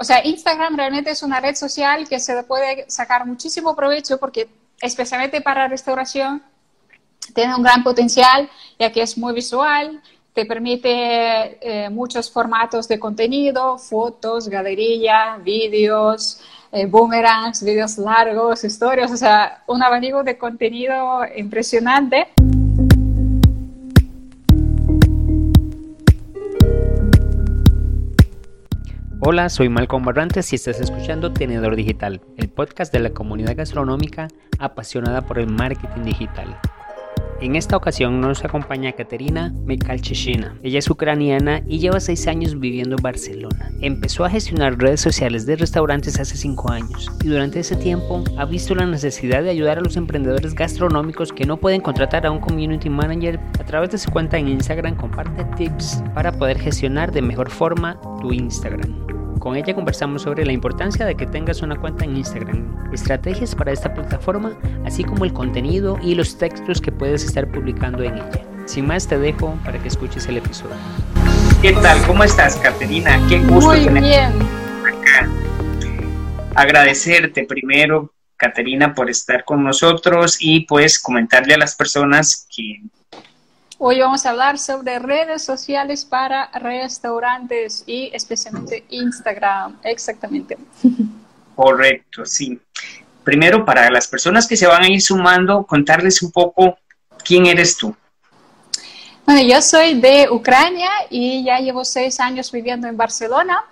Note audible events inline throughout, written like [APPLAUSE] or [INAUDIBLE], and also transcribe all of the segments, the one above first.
o sea, Instagram realmente es una red social que se puede sacar muchísimo provecho porque especialmente para restauración tiene un gran potencial ya que es muy visual, te permite eh, muchos formatos de contenido, fotos, galería, vídeos, eh, boomerangs, vídeos largos, historias, o sea, un abanico de contenido impresionante. Hola, soy Malcolm Barrantes y estás escuchando Tenedor Digital, el podcast de la comunidad gastronómica apasionada por el marketing digital. En esta ocasión nos acompaña Katerina Mikalchishina. Ella es ucraniana y lleva seis años viviendo en Barcelona. Empezó a gestionar redes sociales de restaurantes hace cinco años y durante ese tiempo ha visto la necesidad de ayudar a los emprendedores gastronómicos que no pueden contratar a un community manager. A través de su cuenta en Instagram comparte tips para poder gestionar de mejor forma tu Instagram. Con ella conversamos sobre la importancia de que tengas una cuenta en Instagram, estrategias para esta plataforma, así como el contenido y los textos que puedes estar publicando en ella. Sin más te dejo para que escuches el episodio. ¿Qué tal? ¿Cómo estás, Caterina? Qué gusto Muy bien. acá. Agradecerte primero, Caterina, por estar con nosotros y pues comentarle a las personas que Hoy vamos a hablar sobre redes sociales para restaurantes y especialmente Instagram. Exactamente. Correcto, sí. Primero, para las personas que se van a ir sumando, contarles un poco quién eres tú. Bueno, yo soy de Ucrania y ya llevo seis años viviendo en Barcelona.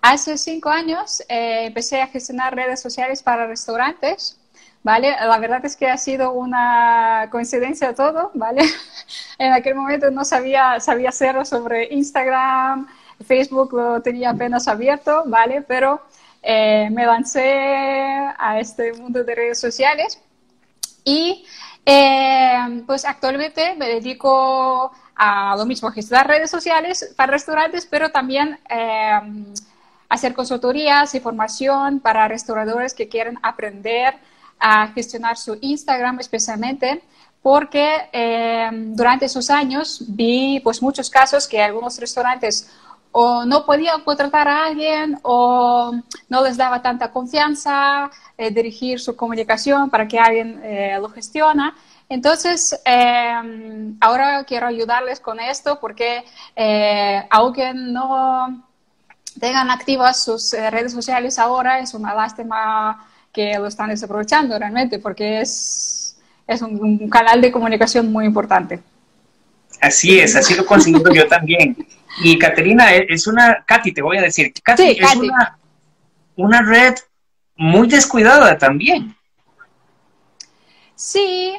Hace cinco años eh, empecé a gestionar redes sociales para restaurantes ¿vale? La verdad es que ha sido una coincidencia todo, ¿vale? [LAUGHS] en aquel momento no sabía, sabía hacerlo sobre Instagram, Facebook lo tenía apenas abierto, ¿vale? Pero eh, me lancé a este mundo de redes sociales y eh, pues actualmente me dedico a lo mismo, gestionar redes sociales para restaurantes, pero también eh, hacer consultorías y formación para restauradores que quieren aprender a gestionar su Instagram especialmente porque eh, durante esos años vi pues muchos casos que algunos restaurantes o no podían contratar a alguien o no les daba tanta confianza eh, dirigir su comunicación para que alguien eh, lo gestiona. Entonces, ahora quiero ayudarles con esto porque aunque no tengan activas sus redes sociales ahora, es una lástima que lo están desaprovechando realmente, porque es, es un, canal de comunicación muy importante. Así es, así lo considero yo también. Y Caterina e, es una, Katy, te voy a decir, Katy es Una, una red muy descuidada también. Sí,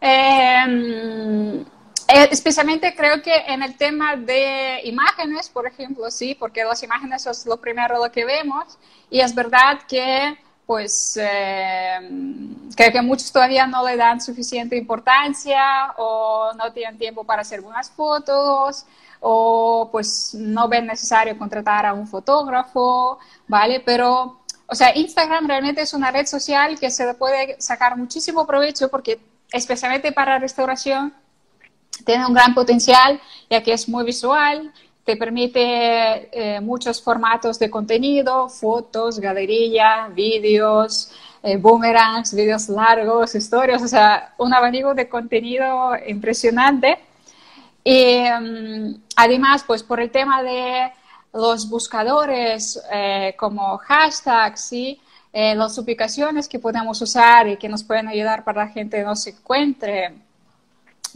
em, eh, especialmente creo que en el tema de imágenes, por ejemplo, sí, porque las imágenes es lo primero lo que vemos y es verdad que pues eh, creo que muchos todavía no le dan suficiente importancia o no tienen tiempo para hacer buenas fotos o pues no ven necesario contratar a un fotógrafo, ¿vale? Pero, o sea, Instagram realmente es una red social que se puede sacar muchísimo provecho porque especialmente para restauración tiene un gran potencial ya que es muy visual, te permite eh, muchos formatos de contenido, fotos, galería, vídeos, eh, boomerangs, vídeos largos, historias, o sea, un abanico de contenido impresionante. Y mm, además, pues por el tema de los buscadores eh, como hashtags, y las ubicaciones que podemos usar y que nos pueden ayudar para que la gente nos encuentre.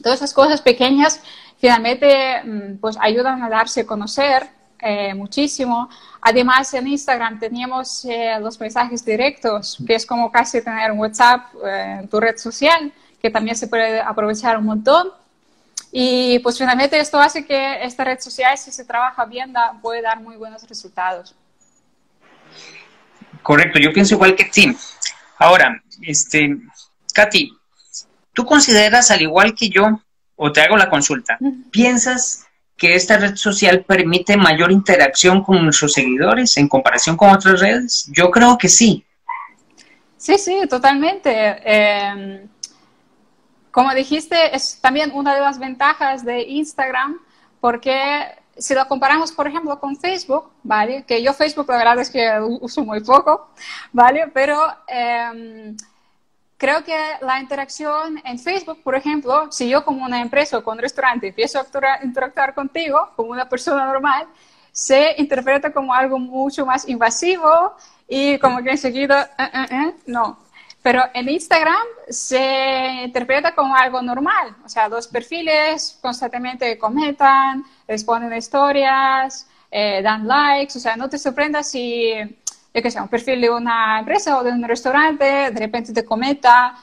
Todas esas cosas pequeñas finalmente mm, pues ayudan a darse a conocer eh, muchísimo. Además, en Instagram teníamos eh, los mensajes directos, que es como casi tener un WhatsApp eh, en tu red social, que también se puede aprovechar un montón. Y pues finalmente esto hace que esta red social, si se trabaja bien, puede dar muy buenos resultados. Correcto, yo pienso igual que ti. Ahora, este, Katy, ¿tú consideras, al igual que yo, o te hago la consulta, ¿piensas que esta red social permite mayor interacción con nuestros seguidores en comparación con otras redes? Yo creo que sí. Sí, sí, totalmente. Em, como dijiste, es también una de las ventajas de Instagram porque si lo comparamos, por ejemplo, con Facebook, ¿vale? Que yo Facebook la verdad es que uso muy poco, ¿vale? Pero em, creo que la interacción en Facebook, por ejemplo, si yo como una empresa o con un restaurante empiezo a interactuar contigo como una persona normal, se interpreta como algo mucho más invasivo y como que enseguida, eh, eh, eh, no. Pero en Instagram se interpreta como algo normal, o sea, dos perfiles constantemente comentan, responden historias, dan likes, o sea, no te sorprendas si, yo qué sé, un perfil de una empresa o de un restaurante de repente te comenta,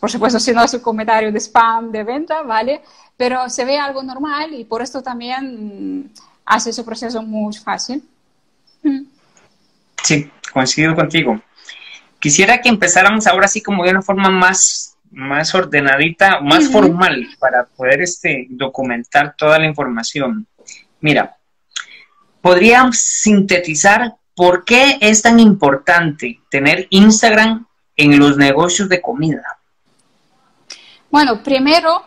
por supuesto si no es un comentario de spam de venta, ¿vale? pero se ve algo normal y por esto también hace su proceso muy fácil. Sí, coincido contigo. Quisiera que empezáramos ahora así como de una forma más, más ordenadita, más formal para poder este, documentar toda la información. Mira, podríamos sintetizar por qué es tan importante tener Instagram en los negocios de comida. Bueno, primero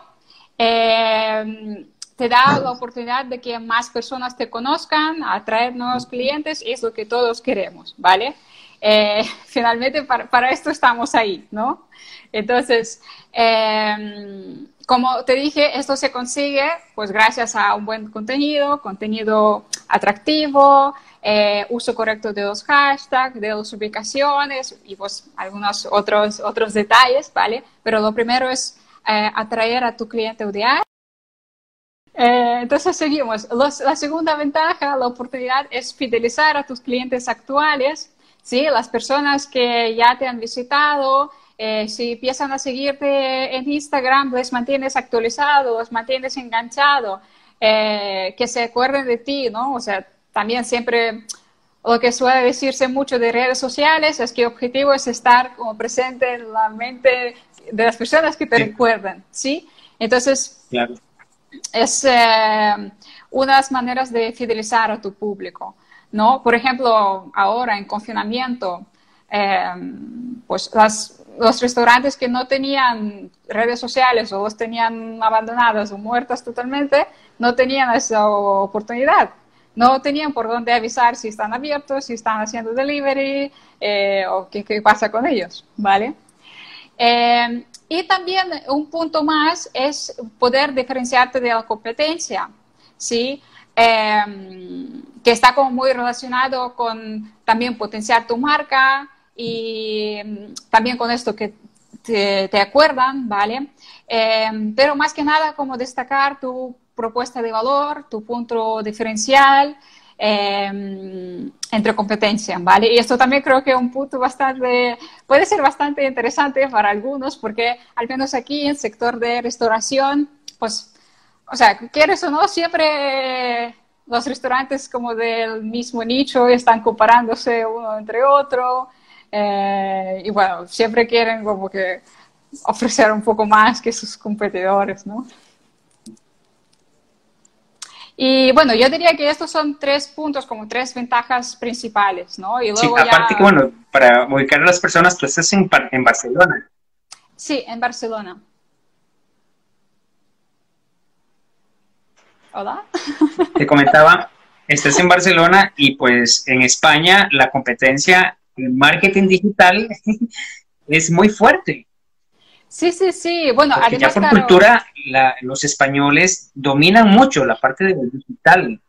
eh, te da la oportunidad de que más personas te conozcan, atraer nuevos clientes, es lo que todos queremos, ¿vale? Eh, [LAUGHS] finalmente para, esto estamos ahí, ¿no? Entonces, em, como te dije, esto se consigue pues gracias a un buen contenido, contenido atractivo, eh, uso correcto de los hashtags, de las ubicaciones y pues algunos otros, otros detalles, ¿vale? Pero lo primero es eh, atraer a tu cliente ideal. Eh, entonces seguimos. la segunda ventaja, la oportunidad es fidelizar a tus clientes actuales, ¿sí? las personas que ya te han visitado. Eh, si empiezan a seguirte en Instagram, les mantienes actualizado, los mantienes enganchado, que se acuerden de ti, ¿no? O sea, también siempre lo que suele decirse mucho de redes sociales es que el objetivo es estar como presente en la mente de las personas que te recuerdan, ¿sí? Entonces, es eh, unas maneras de fidelizar a tu público, ¿no? Por ejemplo, ahora en confinamiento, eh, pues los restaurantes que no tenían redes sociales o los tenían abandonadas o muertas totalmente, no tenían esa oportunidad. No tenían por dónde avisar si están abiertos, si están haciendo delivery eh, o qué, pasa con ellos, ¿vale? Eh, y también un punto más es poder diferenciarte de la competencia, ¿sí? Em, que está como muy relacionado con también potenciar tu marca y em, también con esto que te, acuerdan, ¿vale? Em, pero más que nada como destacar tu propuesta de valor, tu punto diferencial, Em, entre competencia, ¿vale? Y esto también creo que es un punto bastante, puede ser bastante interesante para algunos, porque al menos aquí en el sector de restauración, pues, o sea, quieres o no, siempre los restaurantes como del mismo nicho están comparándose uno entre otro, eh, y bueno, siempre quieren como que ofrecer un poco más que sus competidores, ¿no? Y bueno, yo diría que estos son tres puntos, como tres ventajas principales, ¿no? Y luego sí, aparte que, bueno, para ubicar a las personas, tú estás en, en Barcelona. Sí, en Barcelona. Hola. Te comentaba, estás en Barcelona y pues en España la competencia en marketing digital [LAUGHS] es muy fuerte. Sí, sí, sí. Bueno, Porque ya por cultura los españoles dominan mucho la parte del digital.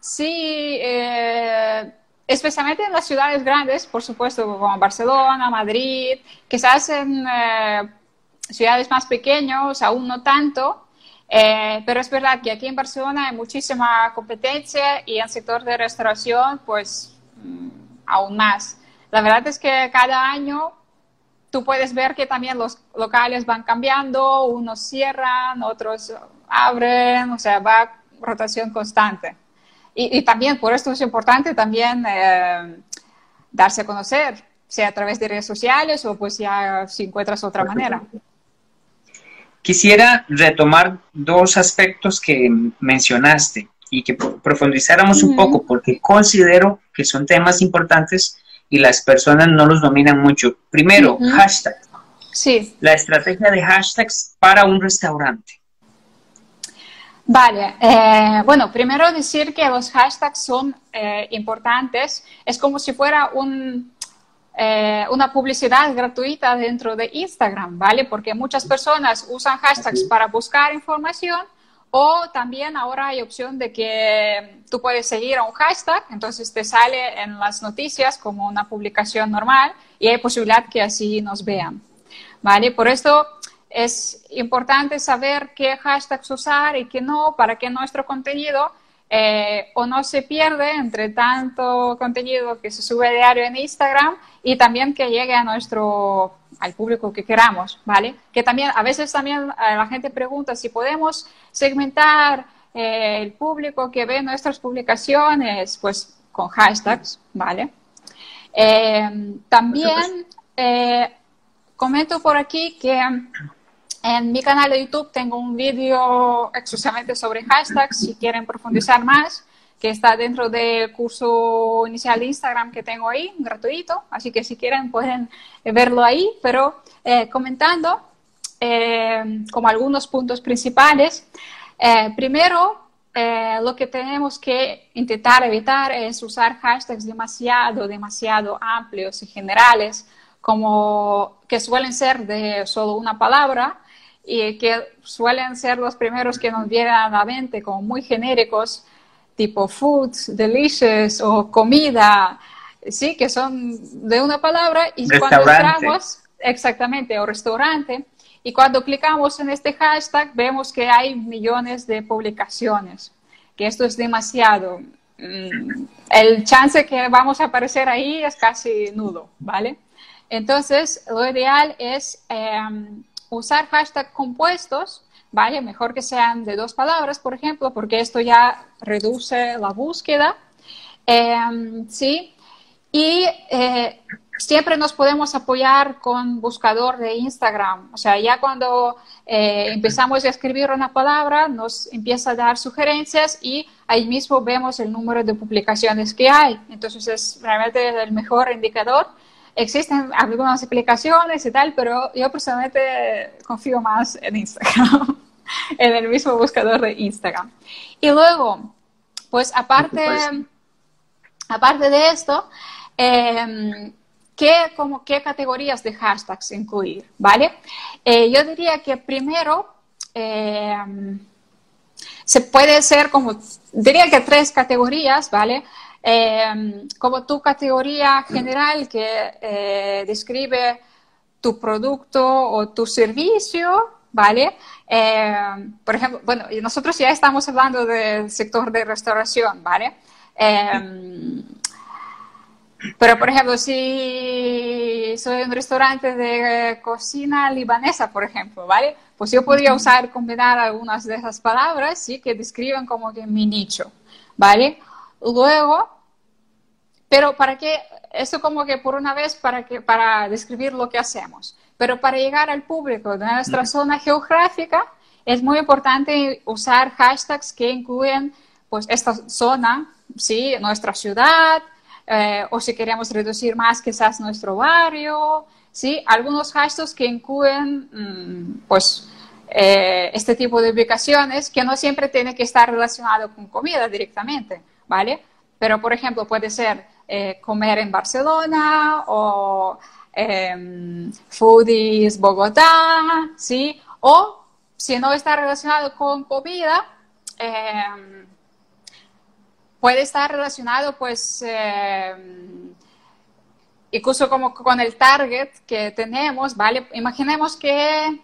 Sí, eh, especialmente en las ciudades grandes, por supuesto, como Barcelona, Madrid, quizás en eh, ciudades más pequeñas aún no tanto, eh, pero es verdad que aquí en Barcelona hay muchísima competencia y en el sector de restauración, pues mm, aún más. La verdad es que cada año tú puedes ver que también los locales van cambiando, unos cierran, otros abren, o sea, va rotación constante. Y, también, por esto es importante también eh, darse a conocer, sea a través de redes sociales o pues ya si encuentras otra manera. Quisiera retomar dos aspectos que mencionaste y que profundizáramos un poco porque considero que son temas importantes y las personas no los dominan mucho. Primero, hashtag. Sí. La estrategia de hashtags para un restaurante. Vale, eh, bueno, primero decir que los hashtags son eh, importantes. Es como si fuera un, eh, una publicidad gratuita dentro de Instagram, ¿vale? Porque muchas personas usan hashtags para buscar información o también ahora hay opción de que tú puedes seguir a un hashtag, entonces te sale en las noticias como una publicación normal y hay posibilidad que así nos vean, ¿vale? Por esto es importante saber qué hashtags usar y qué no para que nuestro contenido eh, o no se pierde entre tanto contenido que se sube diario en Instagram y también que llegue a nuestro al público que queramos, ¿vale? Que también a veces también eh, la gente pregunta si podemos segmentar eh, el público que ve nuestras publicaciones, pues con hashtags, ¿vale? también comento por aquí que en mi canal de YouTube tengo un vídeo exclusivamente sobre hashtags, si quieren profundizar más, que está dentro del curso inicial de Instagram que tengo ahí, gratuito, así que si quieren pueden verlo ahí, pero eh, comentando eh, como algunos puntos principales. Eh, primero, lo que tenemos que intentar evitar es usar hashtags demasiado, demasiado amplios y generales, como que suelen ser de solo una palabra y que suelen ser los primeros que nos vienen a la mente como muy genéricos, tipo food, delicious o comida, sí, que son de una palabra y cuando entramos, exactamente, o restaurante, y cuando clicamos en este hashtag vemos que hay millones de publicaciones, que esto es demasiado. Mm, el chance que vamos a aparecer ahí es casi nulo, ¿vale? Entonces, lo ideal es... Em, usar hashtags compuestos, ¿vale? Mejor que sean de dos palabras, por ejemplo, porque esto ya reduce la búsqueda, em, ¿sí? Y eh, siempre nos podemos apoyar con buscador de Instagram. O sea, ya cuando eh, empezamos a escribir una palabra, nos empieza a dar sugerencias y ahí mismo vemos el número de publicaciones que hay. Entonces es realmente el mejor indicador Existen algunas aplicaciones y tal, pero yo personalmente confío más en Instagram, [LAUGHS] [LAUGHS] en el mismo buscador de Instagram. Y luego, pues aparte, [LAUGHS] aparte de esto, eh, ¿qué, como, ¿qué categorías de hashtags incluir? ¿Vale? Eh, yo diría que primero em, se puede ser como, diría que tres categorías, ¿vale? Em, como tu categoría general que eh, describe tu producto o tu servicio, ¿vale? Em, por ejemplo, bueno, nosotros ya estamos hablando del sector de restauración, ¿vale? Em, pero, por ejemplo, si soy un restaurante de cocina libanesa, por ejemplo, ¿vale? Pues yo podría usar, combinar algunas de esas palabras, ¿sí? Que describen como que mi nicho, ¿vale? Luego, pero para qué, eso como que por una vez para, que, para describir lo que hacemos. Pero para llegar al público de nuestra zona geográfica, es muy importante usar hashtags que incluyen pues esta zona, ¿sí? nuestra ciudad, eh, o si queremos reducir más quizás nuestro barrio, ¿sí? algunos hashtags que incluyen mm, pues, eh, este tipo de ubicaciones que no siempre tiene que estar relacionado con comida directamente, ¿vale? Pero, por ejemplo, puede ser eh, comer en Barcelona o em, Foodies Bogotá, ¿sí? O si no está relacionado con comida, em, puede estar relacionado pues em, incluso como con el target que tenemos, ¿vale? Imaginemos que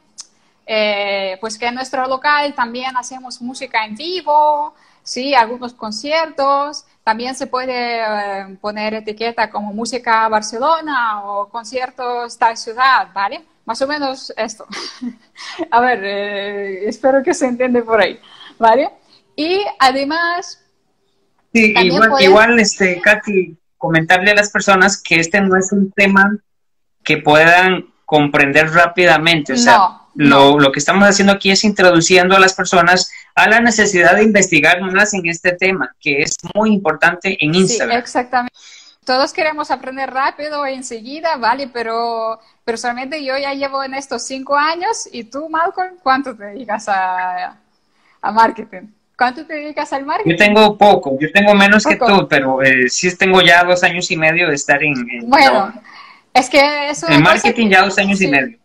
eh, pues que en nuestro local también hacemos música en vivo, sí, algunos conciertos, también se puede eh, poner etiqueta como música Barcelona o conciertos tal ciudad, ¿vale? Más o menos esto. [LAUGHS] A ver, eh, espero que se entiende por ahí, ¿vale? Y además... Sí, igual, igual, este, Katy, comentarle a las personas que este no es un tema que puedan comprender rápidamente. O sea, lo, lo, que estamos haciendo aquí es introduciendo a las personas a la necesidad de investigar más en este tema, que es muy importante en Instagram. Sí, exactamente. Todos queremos aprender rápido e enseguida, ¿vale? Pero personalmente yo ya llevo en estos cinco años y tú, Malcolm, ¿cuánto te dedicas a, a marketing. ¿Cuánto te dedicas al marketing? Yo tengo poco, yo tengo menos que tú, pero eh, sí tengo ya dos años y medio de estar en... bueno, es que eso... En marketing ya dos años y medio.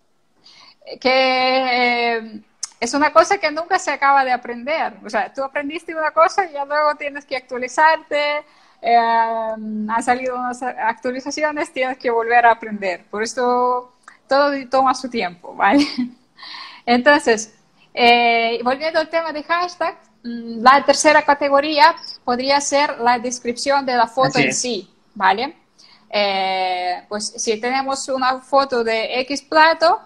Que eh, es una cosa que nunca se acaba de aprender. O sea, tú aprendiste una cosa y ya luego tienes que actualizarte, eh, han salido unas actualizaciones, tienes que volver a aprender. Por eso todo toma su tiempo, ¿vale? [LAUGHS] Entonces, eh, volviendo al tema de hashtag, mm, la tercera categoría podría ser la descripción de la foto en sí, ¿vale? Eh, pues si tenemos una foto de X plato,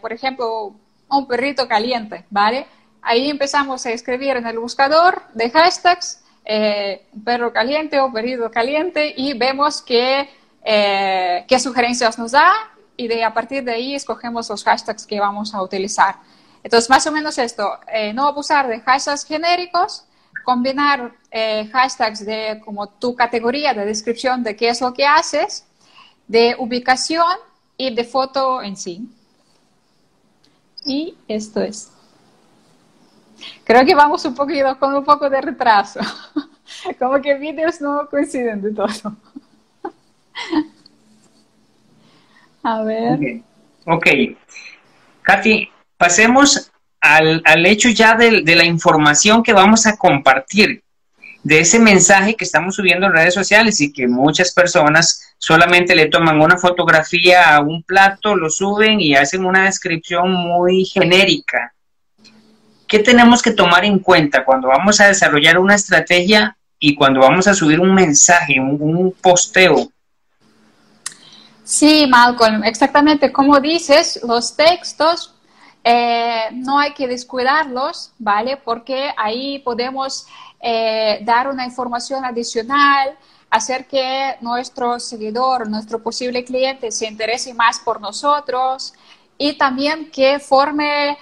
por ejemplo, un perrito caliente, ¿vale? Ahí empezamos a escribir en el buscador de hashtags eh, perro caliente o perrito caliente y vemos que, eh, qué sugerencias nos da y de, a partir de ahí escogemos los hashtags que vamos a utilizar. Entonces, más o menos esto, eh, no abusar de hashtags genéricos, combinar eh, hashtags de como tu categoría de descripción de qué es lo que haces, de ubicación y de foto en sí. Y esto es. Creo que vamos un poquito con un poco de retraso. [LAUGHS] Como que vídeos no coinciden de todo. [LAUGHS] A ver. Ok. Katy, pasemos al, hecho ya de, de, la información que vamos a compartir, de ese mensaje que estamos subiendo en redes sociales y que muchas personas solamente le toman una fotografía a un plato, lo suben y hacen una descripción muy genérica ¿Qué tenemos que tomar en cuenta cuando vamos a desarrollar una estrategia y cuando vamos a subir un mensaje, un, posteo? Sí, Malcolm, exactamente como dices, los textos eh, no hay que descuidarlos, ¿vale? Porque ahí podemos eh, dar una información adicional, hacer que nuestro seguidor, nuestro posible cliente se interese más por nosotros y también que forme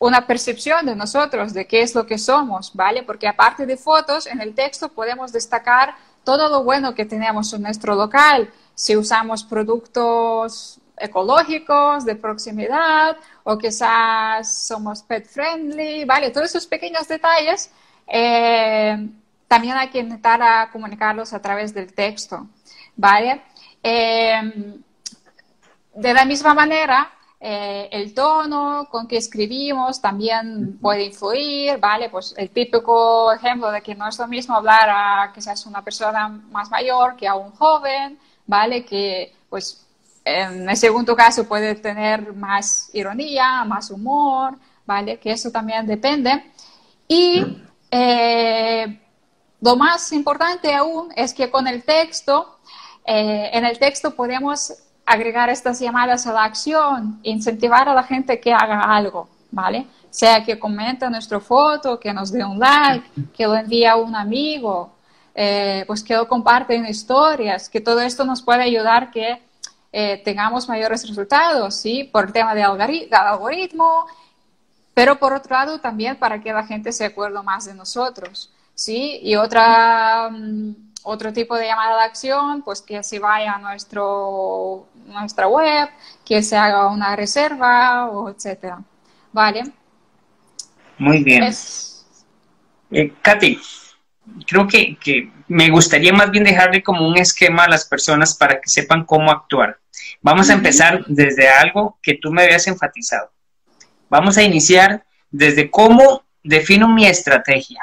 una percepción de nosotros, de qué es lo que somos, ¿vale? Porque aparte de fotos, en el texto podemos destacar todo lo bueno que tenemos en nuestro local, si usamos productos ecológicos, de proximidad, o quizás somos pet friendly, ¿vale? Todos esos pequeños detalles eh, también hay que intentar comunicarlos a través del texto, ¿vale? Eh, de la misma manera, eh, el tono con que escribimos también puede influir, ¿vale? Pues el típico ejemplo de que no es lo mismo hablar a seas una persona más mayor que a un joven, ¿vale? Que pues en el segundo caso puede tener más ironía, más humor, ¿vale? Que eso también depende. Y eh, lo más importante aún es que con el texto, eh, en el texto podemos agregar estas llamadas a la acción, incentivar a la gente que haga algo, ¿vale? Sea que comente nuestra foto, que nos dé un like, que lo envíe a un amigo, eh, pues que lo comparte en historias, que todo esto nos puede ayudar que eh, tengamos mayores resultados, ¿sí? Por el tema de algoritmo, pero por otro lado también para que la gente se acuerde más de nosotros, ¿sí? Y otra... Mm, otro tipo de llamada de acción, pues que se vaya a nuestro, nuestra web, que se haga una reserva, o etcétera. ¿Vale? Muy bien. Eh, Katy, creo que, que, me gustaría más bien dejarle como un esquema a las personas para que sepan cómo actuar. Vamos a empezar desde algo que tú me habías enfatizado. Vamos a iniciar desde cómo defino mi estrategia.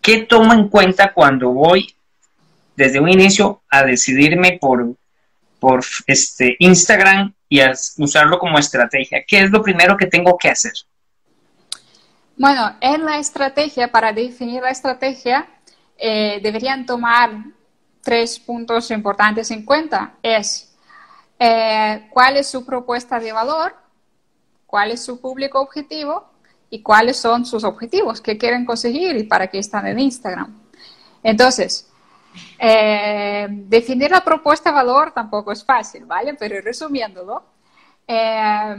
¿Qué tomo en cuenta cuando voy desde un inicio a decidirme por, por este Instagram y a usarlo como estrategia? ¿Qué es lo primero que tengo que hacer? Bueno, en la estrategia, para definir la estrategia, eh, deberían tomar tres puntos importantes en cuenta. Es eh, cuál es su propuesta de valor, cuál es su público objetivo y cuáles son sus objetivos, qué quieren conseguir y para qué están en Instagram. Entonces, eh, definir la propuesta de valor tampoco es fácil, ¿vale? Pero resumiéndolo, eh,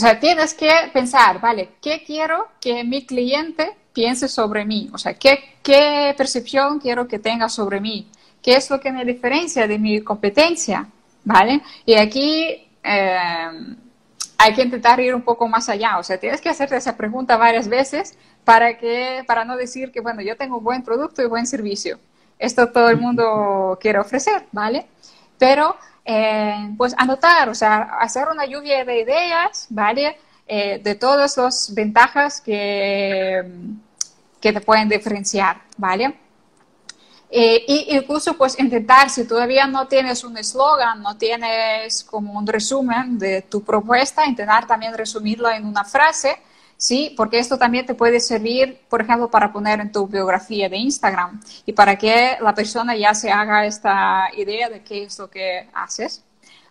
o sea, tienes que pensar, ¿vale? ¿Qué quiero que mi cliente piense sobre mí? O sea, ¿qué, qué percepción quiero que tenga sobre mí? ¿Qué es lo que me diferencia de mi competencia? ¿Vale? Y aquí eh, hay que intentar ir un poco más allá. O sea, tienes que hacerte esa pregunta varias veces para, que, para no decir que, bueno, yo tengo un buen producto y buen servicio. Esto todo el mundo quiere ofrecer, ¿vale? Pero, eh, pues anotar, o sea, hacer una lluvia de ideas, ¿vale? Eh, de todas las ventajas que, que te pueden diferenciar, ¿vale? Eh, y incluso pues intentar, si todavía no tienes un eslogan, no tienes como un resumen de tu propuesta, intentar también resumirlo en una frase, ¿sí? Porque esto también te puede servir, por ejemplo, para poner en tu biografía de Instagram y para que la persona ya se haga esta idea de qué es lo que haces,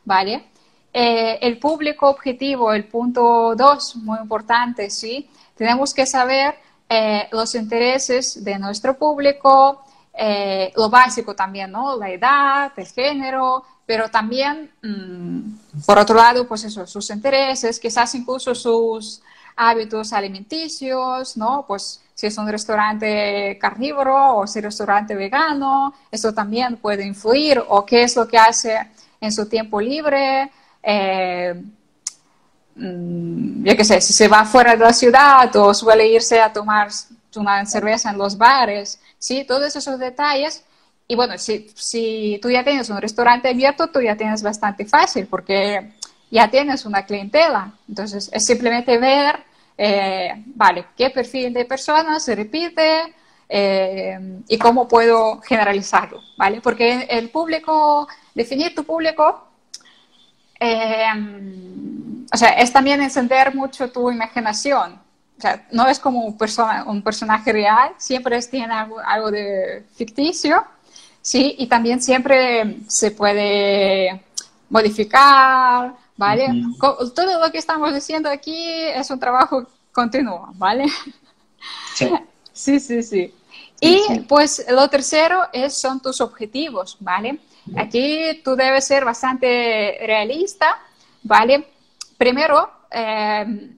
¿vale? Eh, el público objetivo, el punto dos, muy importante, ¿sí? Tenemos que saber eh, los intereses de nuestro público, eh, lo básico también, ¿no? La edad, el género, pero también, mm, por otro lado, pues eso, sus intereses, quizás incluso sus hábitos alimenticios, ¿no? Pues si es un restaurante carnívoro o si es un restaurante vegano, eso también puede influir, o qué es lo que hace en su tiempo libre, eh, mm, yo qué sé, si se va fuera de la ciudad o suele irse a tomar una cerveza en los bares, ¿sí? Todos esos detalles. Y bueno, si, si tú ya tienes un restaurante abierto, tú ya tienes bastante fácil porque ya tienes una clientela. Entonces, es simplemente ver, eh, vale, qué perfil de personas se repite eh, y cómo puedo generalizarlo, ¿vale? Porque el público, definir tu público, eh, o sea, es también encender mucho tu imaginación o sea, no es como un, persona, un personaje real, siempre tiene algo, de ficticio, ¿sí? Y también siempre se puede modificar, ¿vale? Todo lo que estamos diciendo aquí es un trabajo continuo, ¿vale? Sí, [LAUGHS] sí, sí. sí. Y pues lo tercero es, son tus objetivos, ¿vale? Aquí tú debes ser bastante realista, ¿vale? Primero, eh,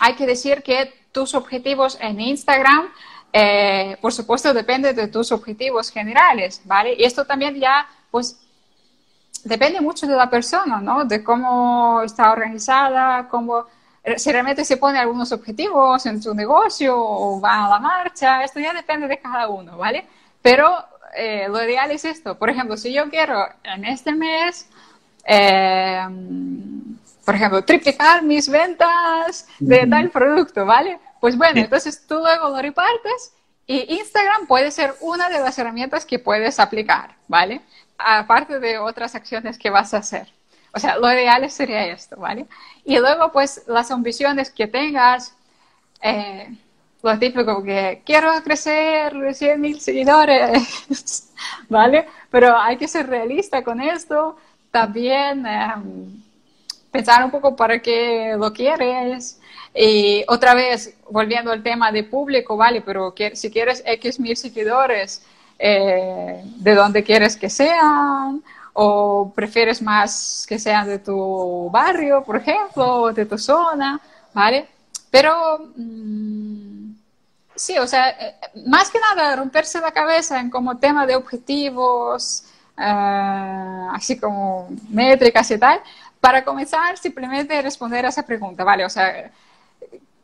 hay que decir que tus objetivos en Instagram, eh, por supuesto, dependen de tus objetivos generales, ¿vale? Y esto también ya, pues, depende mucho de la persona, ¿no? De cómo está organizada, cómo, si realmente se pone algunos objetivos en su negocio o va a la marcha, esto ya depende de cada uno, ¿vale? Pero eh, lo ideal es esto. Por ejemplo, si yo quiero en este mes... Eh, por ejemplo, triplicar mis ventas de tal producto, ¿vale? Pues bueno, entonces tú luego lo repartes y Instagram puede ser una de las herramientas que puedes aplicar, ¿vale? Aparte de otras acciones que vas a hacer. O sea, lo ideal sería esto, ¿vale? Y luego, pues, las ambiciones que tengas, eh, lo típico que quiero crecer 100 mil seguidores, [LAUGHS] ¿vale? Pero hay que ser realista con esto. También... Em, pensar un poco para qué lo quieres. Y otra vez, volviendo al tema de público, vale, pero si quieres X mil seguidores, eh, ¿de dónde quieres que sean? ¿O prefieres más que sean de tu barrio, por ejemplo, o de tu zona? ¿Vale? Pero mm, sí, o sea, eh, más que nada romperse la cabeza en como tema de objetivos, eh, así como métricas y tal, para comenzar, simplemente responder a esa pregunta, ¿vale? O sea,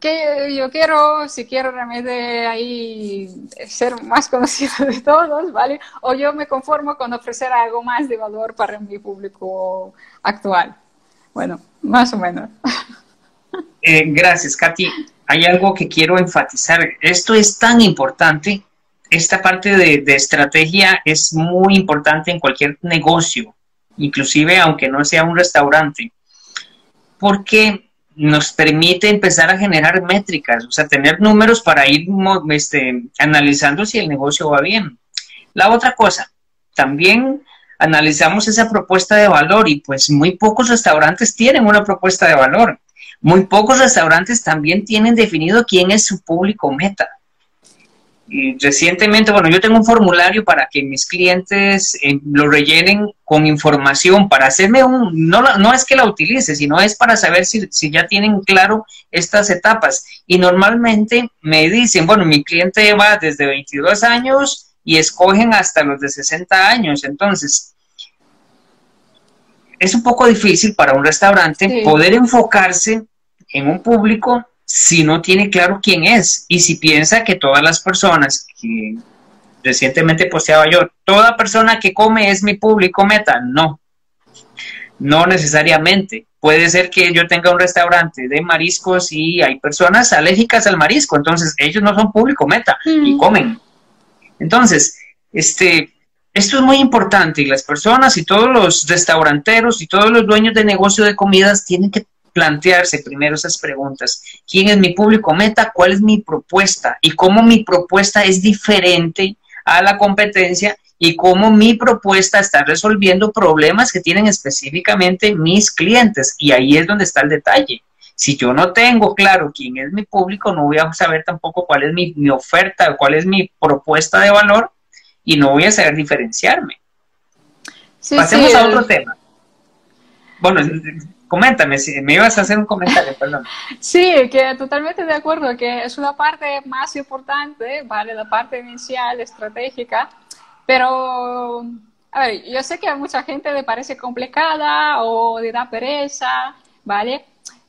¿qué yo quiero? Si quiero realmente ahí ser más [LAUGHS] conocido de todos, ¿vale? O yo me conformo con ofrecer algo más de valor para mi público actual. Bueno, más o menos. [LAUGHS] Eh, gracias, Katy. Hay algo que quiero enfatizar. Esto es tan importante. Esta parte de, de estrategia es muy importante en cualquier negocio inclusive aunque no sea un restaurante, porque nos permite empezar a generar métricas, o sea, tener números para ir este, analizando si el negocio va bien. La otra cosa, también analizamos esa propuesta de valor y pues muy pocos restaurantes tienen una propuesta de valor. Muy pocos restaurantes también tienen definido quién es su público meta recientemente, bueno, yo tengo un formulario para que mis clientes eh, lo rellenen con información para hacerme un, no, no es que la utilice, sino es para saber si, si, ya tienen claro estas etapas. Y normalmente me dicen, bueno, mi cliente va desde 22 años y escogen hasta los de 60 años. Entonces, es un poco difícil para un restaurante poder enfocarse en un público si no tiene claro quién es y si piensa que todas las personas que recientemente posteaba yo, toda persona que come es mi público meta, no, no necesariamente. Puede ser que yo tenga un restaurante de mariscos y hay personas alérgicas al marisco, entonces ellos no son público meta y comen. Entonces, este, esto es muy importante y las personas y todos los restauranteros y todos los dueños de negocio de comidas tienen que plantearse primero esas preguntas. ¿Quién es mi público meta? ¿Cuál es mi propuesta? ¿Y cómo mi propuesta es diferente a la competencia? ¿Y cómo mi propuesta está resolviendo problemas que tienen específicamente mis clientes? Y ahí es donde está el detalle. Si yo no tengo claro quién es mi público, no voy a saber tampoco cuál es mi, mi oferta, cuál es mi propuesta de valor y no voy a saber diferenciarme. Pasemos a otro tema. Bueno, coméntame, si me ibas a hacer un comentario, perdón. [LAUGHS] Sí, que totalmente de acuerdo, que es una parte más importante, ¿vale? La parte inicial, estratégica, pero, a ver, yo sé que a mucha gente le parece complicada o le da pereza, ¿vale?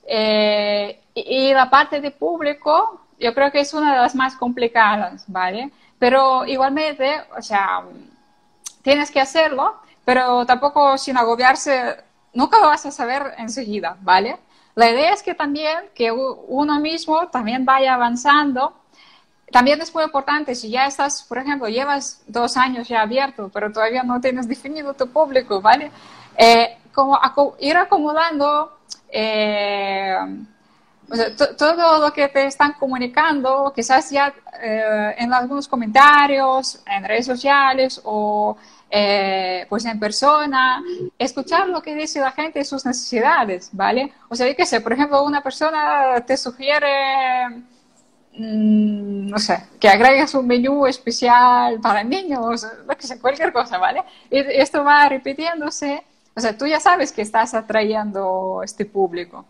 Eh, y, la parte de público, yo creo que es una de las más complicadas, ¿vale? Pero igualmente, o sea, tienes que hacerlo, pero tampoco sin agobiarse nunca lo vas a saber enseguida, ¿vale? La idea es que también que uno mismo también vaya avanzando. También es muy importante, si ya estás, por ejemplo, llevas dos años ya abierto, pero todavía no tienes definido tu público, ¿vale? Eh, como ir acomodando eh, todo lo que te están comunicando, quizás ya eh, en algunos comentarios, en redes sociales o eh, pues en persona, escuchar lo que dice la gente y sus necesidades, ¿vale? O sea, yo qué sé, por ejemplo, una persona te sugiere, mm, no sé, que agregues un menú especial para niños, lo que cualquier cosa, ¿vale? Y esto va repitiéndose, o sea, tú ya sabes que estás atrayendo este público.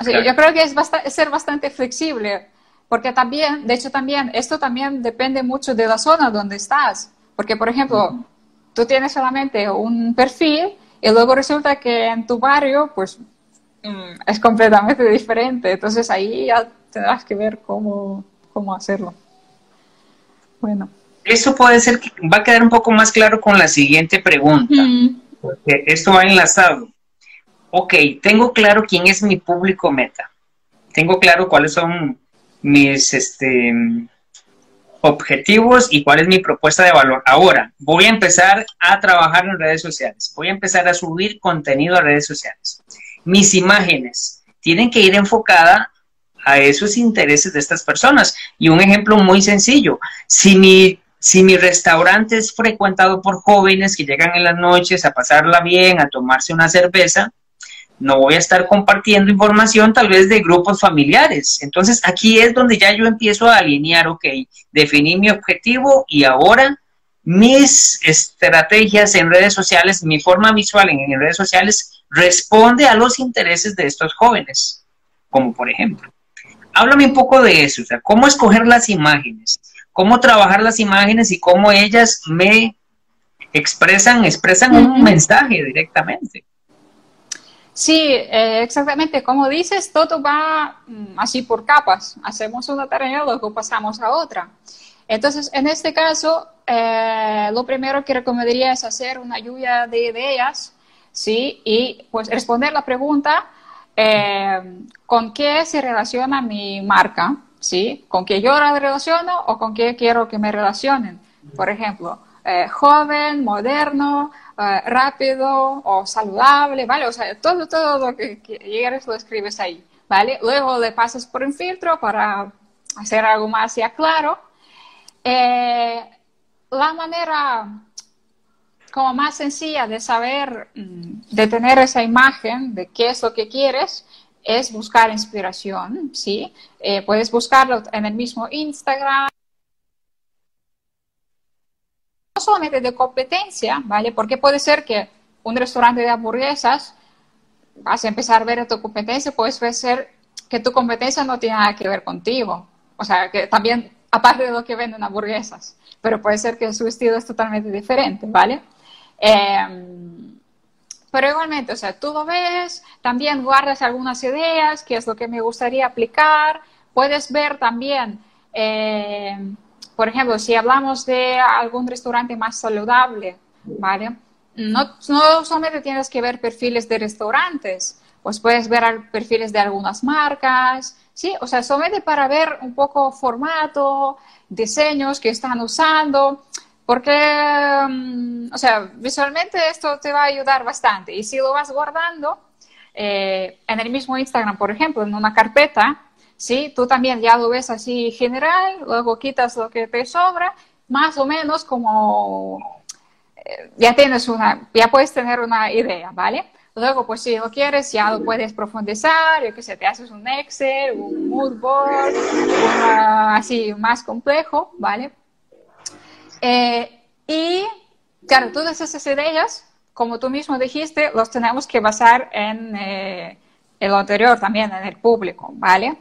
O sea, yo creo que es, es ser bastante flexible, porque también, de hecho también, esto también depende mucho de la zona donde estás. Porque, por ejemplo, tú tienes solamente un perfil y luego resulta que en tu barrio, pues, mm, es completamente diferente. Entonces ahí ya tendrás que ver cómo, cómo hacerlo. Bueno. Eso puede ser que va a quedar un poco más claro con la siguiente pregunta, porque esto va enlazado. Ok, tengo claro quién es mi público meta. Tengo claro cuáles son mis, este, objetivos y cuál es mi propuesta de valor. Ahora, voy a empezar a trabajar en redes sociales. Voy a empezar a subir contenido a redes sociales. Mis imágenes tienen que ir enfocada a esos intereses de estas personas. Y un ejemplo muy sencillo, si mi, si mi restaurante es frecuentado por jóvenes que llegan en las noches a pasarla bien, a tomarse una cerveza, no voy a estar compartiendo información tal vez de grupos familiares. Entonces aquí es donde ya yo empiezo a alinear, ok, definí mi objetivo y ahora mis estrategias en redes sociales, mi forma visual en, redes sociales responde a los intereses de estos jóvenes, como por ejemplo. Háblame un poco de eso, o sea, cómo escoger las imágenes, cómo trabajar las imágenes y cómo ellas me expresan, expresan un mensaje directamente. Sí, eh, exactamente. Como dices, todo va mm, así por capas. Hacemos una tarea, luego pasamos a otra. Entonces, en este caso, eh, lo primero que recomendaría es hacer una lluvia de ideas, ¿sí? Y pues responder la pregunta, eh, ¿con qué se relaciona mi marca? ¿Sí? ¿Con qué yo la relaciono o con qué quiero que me relacionen? Por ejemplo, joven, moderno, eh, rápido o saludable, ¿vale? O sea, todo, todo lo que, quieres lo escribes ahí, ¿vale? Luego le pasas por un filtro para hacer algo más ya claro. Eh, la manera como más sencilla de saber, mm, de tener esa imagen de qué es lo que quieres, es buscar inspiración, ¿sí? Eh, puedes buscarlo en el mismo Instagram, solamente de competencia, ¿vale? Porque puede ser que un restaurante de hamburguesas, vas a empezar a ver a tu competencia, puede ser que tu competencia no tiene nada que ver contigo. O sea, que también, aparte de lo que venden hamburguesas, pero puede ser que su estilo es totalmente diferente, ¿vale? Em, pero igualmente, o sea, tú lo ves, también guardas algunas ideas, qué es lo que me gustaría aplicar, puedes ver también, eh, por ejemplo, si hablamos de algún restaurante más saludable, ¿vale? No, no solamente tienes que ver perfiles de restaurantes, pues puedes ver perfiles de algunas marcas, ¿sí? O sea, solamente para ver un poco formato, diseños que están usando, porque, mm, o sea, visualmente esto te va a ayudar bastante. Y si lo vas guardando eh, en el mismo Instagram, por ejemplo, en una carpeta, ¿sí? Tú también ya lo ves así general, luego quitas lo que te sobra, más o menos como eh, ya tienes una, ya puedes tener una idea, ¿vale? Luego, pues si lo quieres, ya lo puedes profundizar, yo que sé, te haces un Excel, un mood board, así más complejo, ¿vale? Eh, y claro, todas esas ideas, como tú mismo dijiste, los tenemos que basar en eh, lo anterior también, en el público, ¿vale?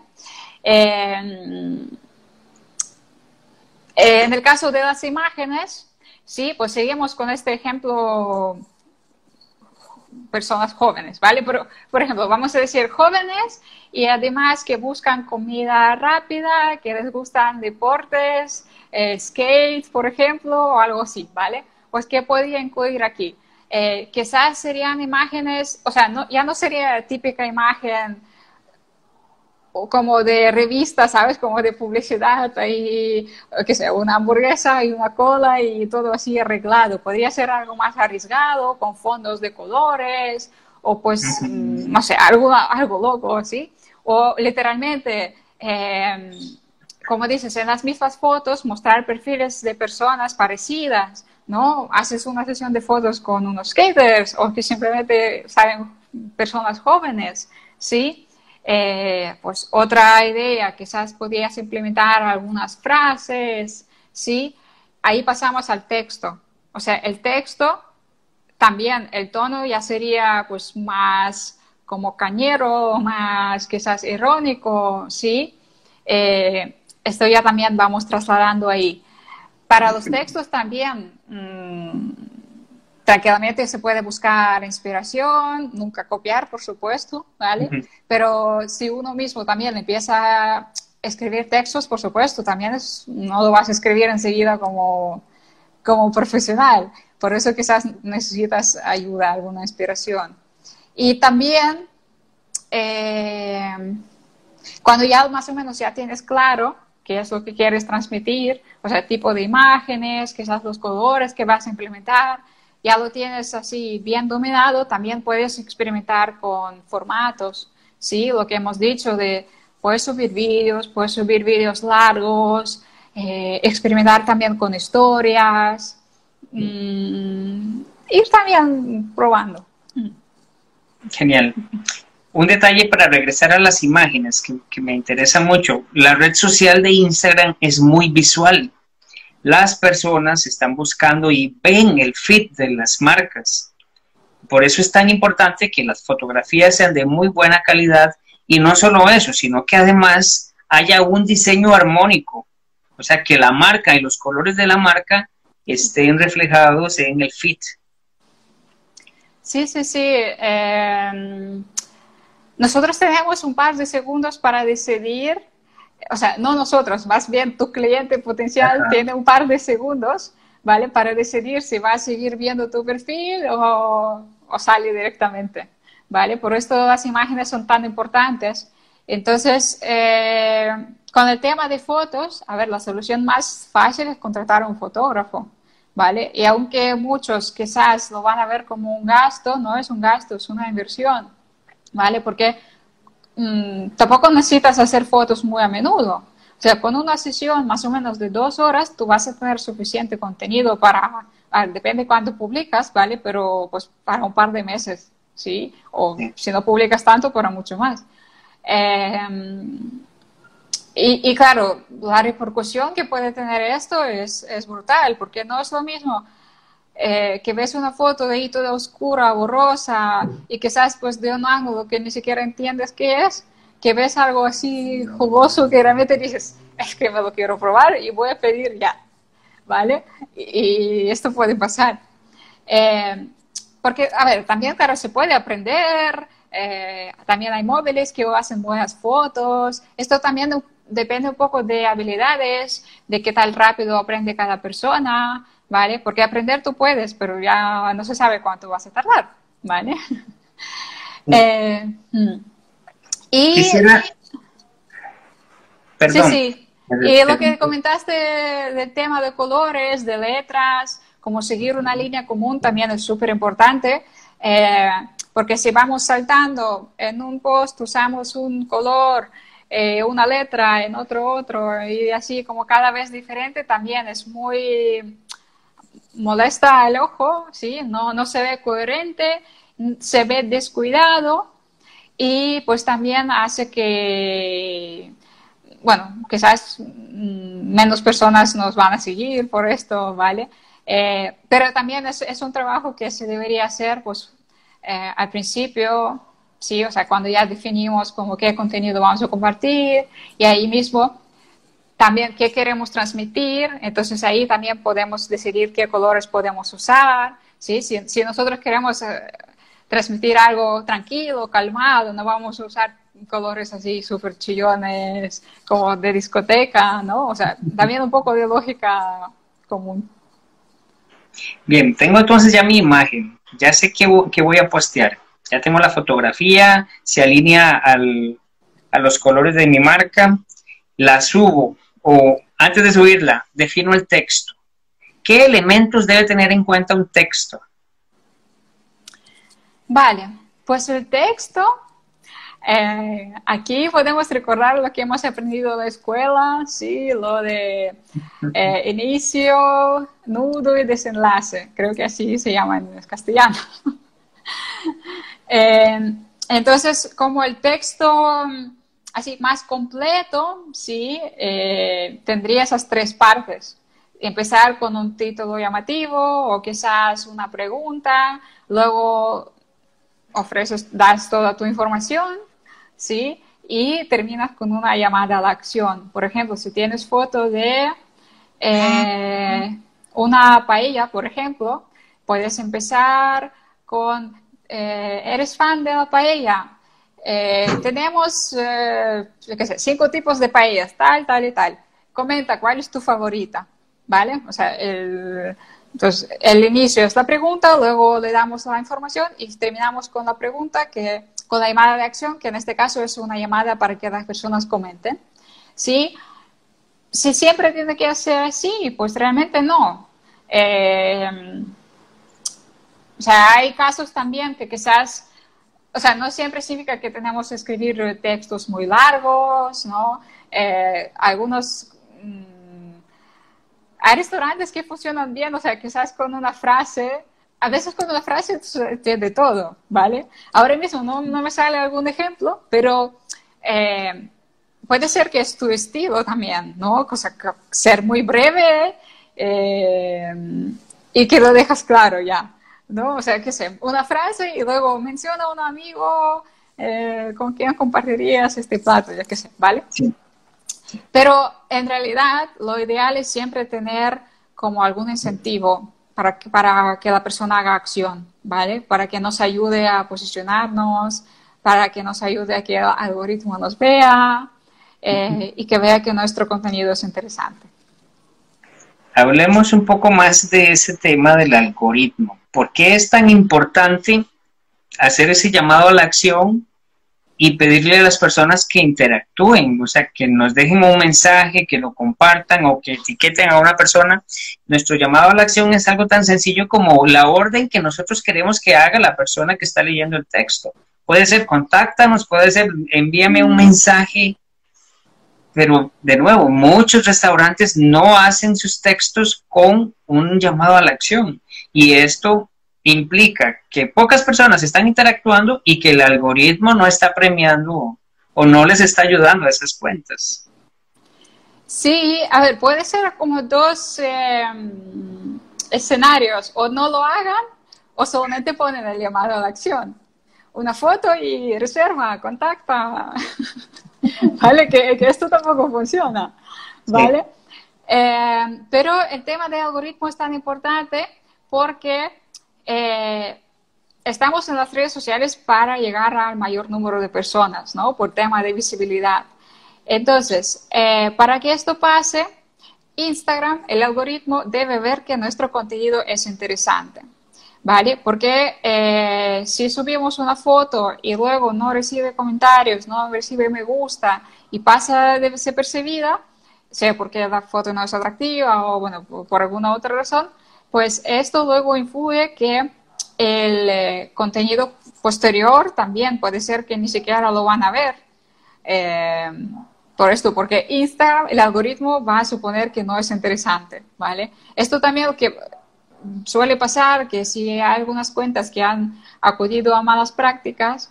Eh, en el caso de las imágenes, sí, pues seguimos con este ejemplo personas jóvenes, ¿vale? Pero, por ejemplo, vamos a decir jóvenes y además que buscan comida rápida, que les gustan deportes, eh, skate, por ejemplo, o algo así, ¿vale? Pues, ¿qué podría incluir aquí? Eh, quizás serían imágenes, o sea, no, ya no sería típica imagen como de revista, ¿sabes? Como de publicidad, ahí, que sea, una hamburguesa y una cola y todo así arreglado. Podría ser algo más arriesgado, con fondos de colores, o pues, mm, no sé, algo, algo loco, así. O literalmente, em, como dices, en las mismas fotos, mostrar perfiles de personas parecidas, ¿no? Haces una sesión de fotos con unos skaters o que simplemente salen personas jóvenes, ¿sí? Eh, pues otra idea, quizás podrías implementar algunas frases, ¿sí? Ahí pasamos al texto. O sea, el texto, también el tono ya sería pues más como cañero, más quizás irónico, ¿sí? Eh, esto ya también vamos trasladando ahí. Para los textos también, mmm, tranquilamente se puede buscar inspiración, nunca copiar, por supuesto, ¿vale? Pero si uno mismo también empieza a escribir textos, por supuesto, también es, no lo vas a escribir enseguida como, como profesional. Por eso quizás necesitas ayuda, alguna inspiración. Y también, eh, cuando ya más o menos ya tienes claro qué es lo que quieres transmitir, o sea, tipo de imágenes, quizás los colores que vas a implementar, ya lo tienes así bien dominado, también puedes experimentar con formatos, ¿sí? Lo que hemos dicho de, puedes subir vídeos, puedes subir vídeos largos, eh, experimentar también con historias, mm, ir también probando. Genial. Un detalle para regresar a las imágenes que me interesa mucho. La red social de Instagram es muy visual las personas están buscando y ven el fit de las marcas. Por eso es tan importante que las fotografías sean de muy buena calidad y no solo eso, sino que además haya un diseño armónico, o sea, que la marca y los colores de la marca estén reflejados en el fit. Sí, sí, sí. Em, nosotros tenemos un par de segundos para decidir o sea, no nosotros, más bien tu cliente potencial tiene un par de segundos, ¿vale? Para decidir si va a seguir viendo tu perfil o, o sale directamente, ¿vale? Por esto las imágenes son tan importantes. Entonces, eh, con el tema de fotos, a ver, la solución más fácil es contratar a un fotógrafo, ¿vale? Y aunque muchos quizás lo van a ver como un gasto, no es un gasto, es una inversión, ¿vale? Porque Mm, tampoco necesitas hacer fotos muy a menudo. O sea, con una sesión más o menos de dos horas, tú vas a tener suficiente contenido para, ah, depende cuánto publicas, ¿vale? Pero pues para un par de meses, ¿sí? O si no publicas tanto, para mucho más. Em, y, y, claro, la repercusión que puede tener esto es, es brutal, porque no es lo mismo eh, que ves una foto de ahí toda oscura, borrosa y quizás pues de un ángulo que ni siquiera entiendes qué es, que ves algo así jugoso que realmente dices, es que me lo quiero probar y voy a pedir ya, ¿vale? Y, esto puede pasar. Eh, porque, a ver, también, claro, se puede aprender, eh, también hay móviles que hacen buenas fotos, esto también depende un poco de habilidades, de qué tal rápido aprende cada persona, ¿vale? Porque aprender tú puedes, pero ya no se sabe cuánto vas a tardar, ¿vale? Eh, mm. y, Quisiera... Perdón. Sí, sí. Y lo que comentaste del tema de colores, de letras, como seguir una línea común también es súper importante, eh, porque si vamos saltando en un post, usamos un color, eh, una letra, en otro otro, y así como cada vez diferente, también es muy molesta al ojo, ¿sí? No, no se ve coherente, se ve descuidado y pues también hace que bueno, quizás mm, menos personas nos van a seguir por esto, ¿vale? Eh, pero también es, un trabajo que se debería hacer, pues, eh, al principio, sí, o sea, cuando ya definimos como qué contenido vamos a compartir y ahí mismo también qué queremos transmitir, entonces ahí también podemos decidir qué colores podemos usar, ¿sí? Si, nosotros queremos eh, transmitir algo tranquilo, calmado, no vamos a usar colores así súper chillones, como de discoteca, ¿no? O sea, también un poco de lógica común. Bien, tengo entonces ya mi imagen, ya sé qué, voy a postear, ya tengo la fotografía, se alinea al, a los colores de mi marca, la subo o antes de subirla defino el texto. ¿Qué elementos debe tener en cuenta un texto? Vale, pues el texto eh, aquí podemos recordar lo que hemos aprendido de la escuela, sí, lo de eh, [LAUGHS] inicio, nudo y desenlace. Creo que así se llama en castellano. [LAUGHS] Eh, entonces, como el texto así más completo, sí, tendría esas tres partes. Empezar con un título llamativo o quizás una pregunta, luego ofreces, das toda tu información ¿sí? Y terminas con una llamada a la acción. Por ejemplo, si tienes foto de eh, una paella, por ejemplo, puedes empezar con, eh, ¿eres fan de la paella? Eh, tenemos, qué sé, cinco tipos de paellas, tal, tal y tal. Comenta cuál es tu favorita, ¿vale? O sea, el, entonces, el inicio es la pregunta, luego le damos la información y terminamos con la pregunta que con la llamada de acción, que en este caso es una llamada para que las personas comenten. ¿Sí? Si siempre tiene que hacer así, pues realmente no. Eh, o sea, hay casos también que quizás, o sea, no siempre significa que tenemos que escribir textos muy largos, ¿no? Eh, algunos... Mm, hay restaurantes que funcionan bien, o sea, quizás con una frase a veces con una frase de todo, ¿vale? Ahora mismo no, me sale algún ejemplo, pero eh, puede ser que es tu estilo también, ¿no? Cosa ser muy breve eh, y que lo dejas claro ya, ¿no? O sea, que sé, una frase y luego menciona a un amigo eh, con quien compartirías este plato, ya que sé, ¿vale? Sí. Pero en realidad lo ideal es siempre tener como algún incentivo para que, para que la persona haga acción, ¿vale? Para que nos ayude a posicionarnos, para que nos ayude a que el algoritmo nos vea eh, y que vea que nuestro contenido es interesante. Hablemos un poco más de ese tema del algoritmo. ¿Por qué es tan importante hacer ese llamado a la acción y pedirle a las personas que interactúen, o sea, que nos dejen un mensaje, que lo compartan o que etiqueten a una persona. Nuestro llamado a la acción es algo tan sencillo como la orden que nosotros queremos que haga la persona que está leyendo el texto. Puede ser contáctanos, puede ser envíame un mensaje, pero de nuevo, muchos restaurantes no hacen sus textos con un llamado a la acción y esto implica que pocas personas están interactuando y que el algoritmo no está premiando o no les está ayudando a esas cuentas. Sí, a ver, puede ser como dos em, escenarios, o no lo hagan o solamente ponen el llamado a la acción. Una foto y reserva, contacta. [LAUGHS] ¿Vale? Que, esto tampoco funciona. ¿Vale? Em, pero el tema del algoritmo es tan importante porque eh, estamos en las redes sociales para llegar al mayor número de personas, ¿no? Por tema de visibilidad. Entonces, eh, para que esto pase, Instagram, el algoritmo debe ver que nuestro contenido es interesante. ¿Vale? Porque eh, si subimos una foto y luego no recibe comentarios, no recibe me gusta y pasa de ser percibida, sea porque la foto no es atractiva o bueno, por alguna otra razón, pues esto luego influye que el eh, contenido posterior también puede ser que ni siquiera lo van a ver. Eh, por esto, porque Instagram, el algoritmo va a suponer que no es interesante, ¿vale? Esto también lo que suele pasar, que si hay algunas cuentas que han acudido a malas prácticas,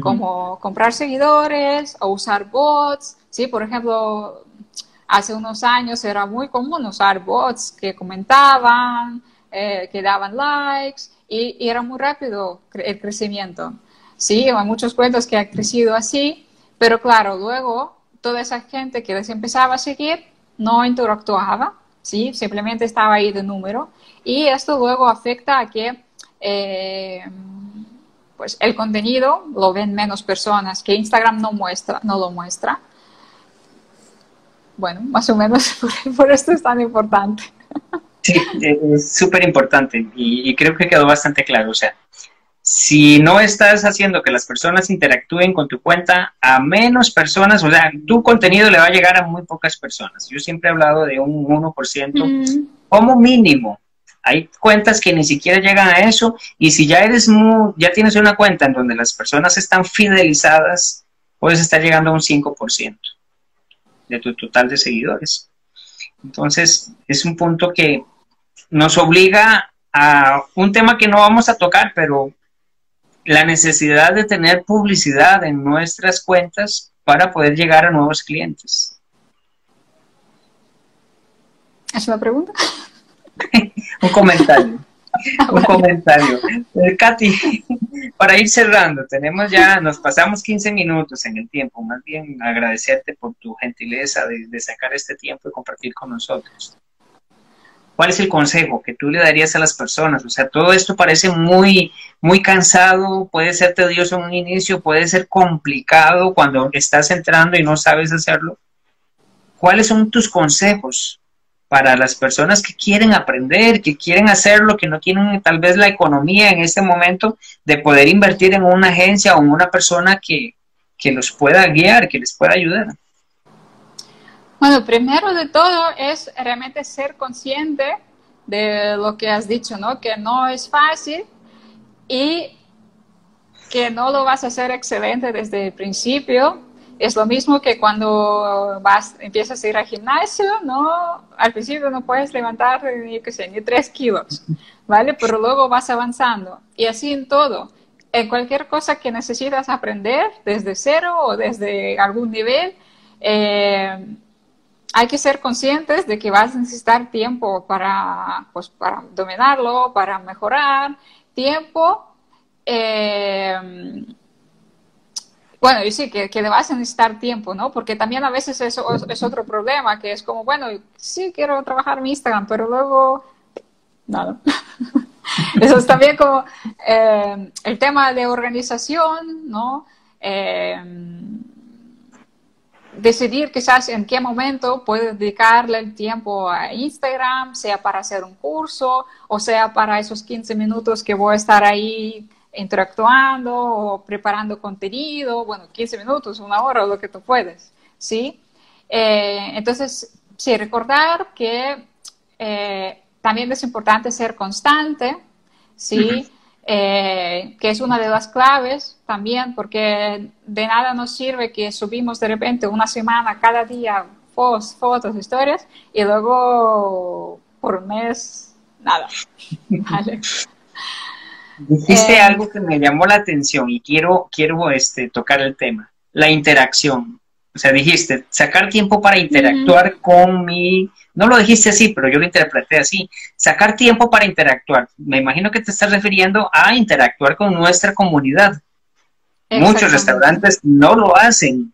como comprar seguidores o usar bots, ¿sí? Por ejemplo, hace unos años era muy común usar bots que comentaban, eh, que daban likes y, era muy rápido el crecimiento. Sí, hay muchos cuentos que han crecido así, pero claro, luego toda esa gente que les empezaba a seguir no interactuaba, ¿sí? simplemente estaba ahí de número. Y esto luego afecta a que eh, pues el contenido lo ven menos personas, que Instagram no, muestra, no lo muestra. Bueno, más o menos [LAUGHS] por, esto es tan importante. Sí, es súper importante y, y, creo que quedó bastante claro. O sea, si no estás haciendo que las personas interactúen con tu cuenta, a menos personas, o sea, tu contenido le va a llegar a muy pocas personas. Yo siempre he hablado de un 1% mm. como mínimo. Hay cuentas que ni siquiera llegan a eso y si ya eres muy, ya tienes una cuenta en donde las personas están fidelizadas, puedes estar llegando a un 5% de tu total de seguidores. Entonces, es un punto que nos obliga a un tema que no vamos a tocar, pero la necesidad de tener publicidad en nuestras cuentas para poder llegar a nuevos clientes. ¿Es una pregunta? [LAUGHS] Un comentario. [LAUGHS] Un comentario. Eh, Katy, [LAUGHS] para ir cerrando, tenemos ya, nos pasamos 15 minutos en el tiempo. Más bien agradecerte por tu gentileza de, sacar este tiempo y compartir con nosotros. ¿Cuál es el consejo que tú le darías a las personas? O sea, todo esto parece muy, muy cansado, puede ser tedioso en un inicio, puede ser complicado cuando estás entrando y no sabes hacerlo. ¿Cuáles son tus consejos para las personas que quieren aprender, que quieren hacerlo, que no tienen tal vez la economía en este momento de poder invertir en una agencia o en una persona que, que los pueda guiar, que les pueda ayudar? Bueno, primero de todo es realmente ser consciente de lo que has dicho, ¿no? Que no es fácil y que no lo vas a hacer excelente desde el principio. Es lo mismo que cuando vas, empiezas a ir al gimnasio, ¿no? Al principio no puedes levantar, ni qué ni tres kilos, ¿vale? Pero luego vas avanzando. Y así en todo. En cualquier cosa que necesitas aprender desde cero o desde algún nivel, eh, hay que ser conscientes de que vas a necesitar tiempo para, pues, para dominarlo, para mejorar, tiempo. Eh, bueno, y sí, que, que vas a necesitar tiempo, ¿no? Porque también a veces eso es, otro problema, que es como, bueno, sí quiero trabajar mi Instagram, pero luego, nada. [LAUGHS] eso es también como eh, el tema de organización, ¿no? Eh, decidir quizás en qué momento puedes dedicarle el tiempo a Instagram, sea para hacer un curso o sea para esos 15 minutos que voy a estar ahí interactuando o preparando contenido, bueno, 15 minutos, una hora, lo que tú puedes, ¿sí? Eh, entonces, sí, recordar que eh, también es importante ser constante, ¿sí? Eh, que es una de las claves también, porque de nada nos sirve que subimos de repente una semana cada día post, fotos, historias y luego por un mes nada. [LAUGHS] Dijiste eh, algo que me llamó la atención y quiero, quiero este, tocar el tema, la interacción. O sea, dijiste, sacar tiempo para interactuar con mi no lo dijiste así, pero yo lo interpreté así. Sacar tiempo para interactuar. Me imagino que te estás refiriendo a interactuar con nuestra comunidad. Muchos restaurantes no lo hacen.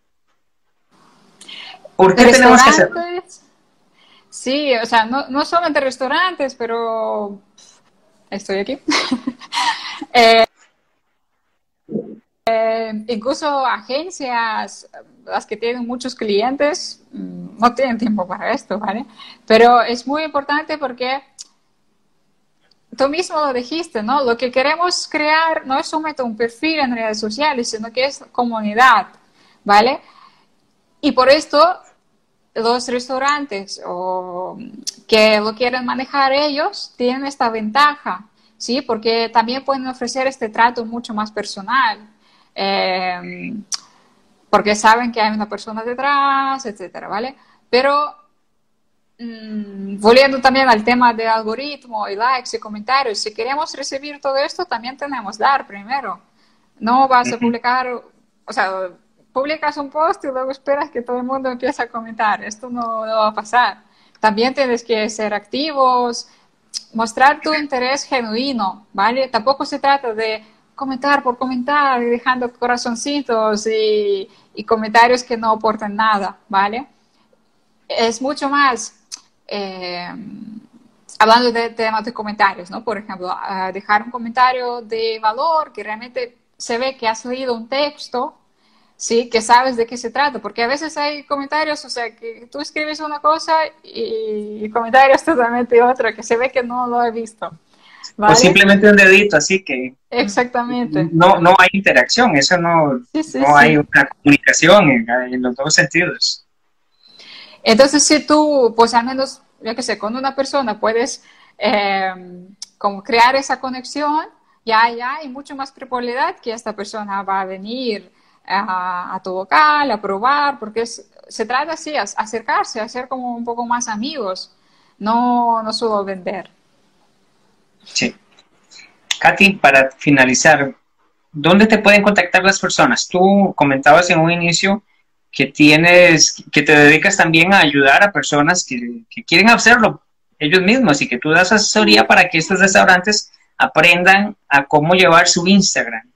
¿Por qué tenemos que hacerlo? Sí, o sea, no, no solamente restaurantes, pero estoy aquí. [LAUGHS] Eh, incluso agencias, las que tienen muchos clientes, mm, no tienen tiempo para esto, ¿vale? Pero es muy importante porque tú mismo lo dijiste, ¿no? Lo que queremos crear no es solamente un perfil en redes sociales, sino que es comunidad, ¿vale? Y por esto los restaurantes o que lo quieren manejar ellos tienen esta ventaja, ¿sí? Porque también pueden ofrecer este trato mucho más personal, eh, porque saben que hay una persona detrás, etcétera, ¿vale? Pero mm, volviendo también al tema de algoritmo y likes y comentarios, si queremos recibir todo esto, también tenemos dar primero. No vas a publicar, o sea, publicas un post y luego esperas que todo el mundo empiece a comentar. Esto no, va a pasar. También tienes que ser activos, mostrar tu interés genuino, ¿vale? Tampoco se trata de comentar por comentar y dejando corazoncitos y, comentarios que no aportan nada, ¿vale? Es mucho más, eh, hablando de temas de comentarios, ¿no? Por ejemplo, dejar un comentario de valor que realmente se ve que has leído un texto sí, que sabes de qué se trata, porque a veces hay comentarios, o sea, que tú escribes una cosa y, comentarios totalmente otra, que se ve que no lo he visto. O simplemente un dedito, así que... Exactamente. No, no hay interacción, eso no, no hay una comunicación en, los dos sentidos. Entonces, si tú, pues al menos, yo que sé, con una persona puedes eh, como crear esa conexión, ya, ya hay mucho más probabilidad que esta persona va a venir a, tu vocal, a probar, porque se trata así, a, acercarse, a ser como un poco más amigos, no, no solo vender. Sí. Katy, para finalizar, ¿dónde te pueden contactar las personas? Tú comentabas en un inicio que tienes, que te dedicas también a ayudar a personas que, que quieren hacerlo ellos mismos y que tú das asesoría para que estos restaurantes aprendan a cómo llevar su Instagram,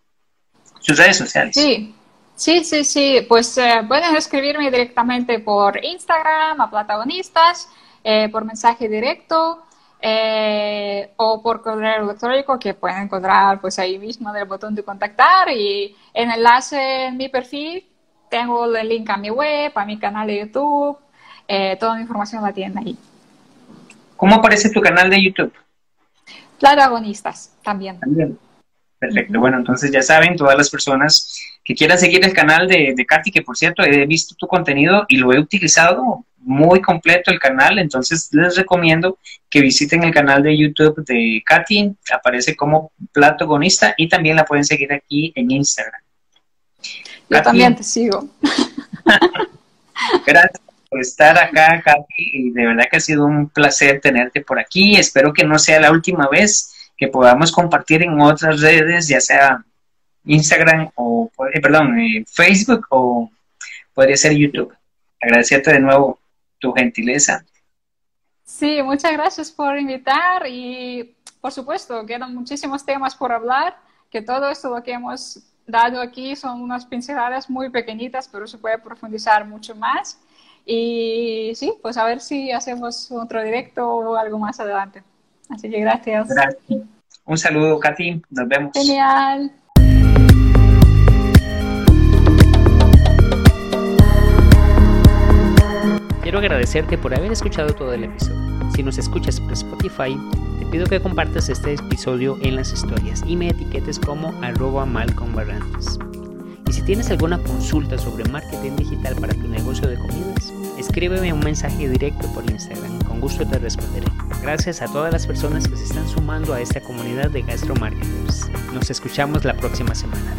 sus redes sociales. Sí, Sí, sí, sí. Pues eh, pueden escribirme directamente por Instagram a Platagonistas, eh, por mensaje directo eh, o por correo electrónico que pueden encontrar pues ahí mismo en el botón de contactar y en enlace en mi perfil tengo el link a mi web, a mi canal de YouTube, toda la información la tienen ahí. ¿Cómo aparece tu canal de YouTube? Platagonistas también. También. Perfecto. Bueno, entonces ya saben, todas las personas que quieran seguir el canal de, de Katy, que por cierto he visto tu contenido y lo he utilizado muy completo el canal, entonces les recomiendo que visiten el canal de YouTube de Katy, aparece como platogonista y también la pueden seguir aquí en Instagram. Yo también te sigo. [LAUGHS] Gracias por estar acá, Katy, y de verdad que ha sido un placer tenerte por aquí. Espero que no sea la última vez que podamos compartir en otras redes, ya sea Instagram o, eh, perdón, eh, Facebook o podría ser YouTube. Agradecerte de nuevo tu gentileza. Sí, muchas gracias por invitar y por supuesto quedan muchísimos temas por hablar, que todo esto lo que hemos dado aquí son unas pinceladas muy pequeñitas, pero se puede profundizar mucho más. Y sí, pues a ver si hacemos otro directo o algo más adelante. Así que gracias. Gracias. Un saludo, Katy. Nos vemos. Genial. Quiero agradecerte por haber escuchado todo el episodio. Si nos escuchas por Spotify, te pido que compartas este episodio en las historias y me etiquetes como arroba Y si tienes alguna consulta sobre marketing digital para tu negocio de comidas, escríbeme un mensaje directo por Instagram, con gusto te responderé. Gracias a todas las personas que se están sumando a esta comunidad de gastromarketers. Nos escuchamos la próxima semana.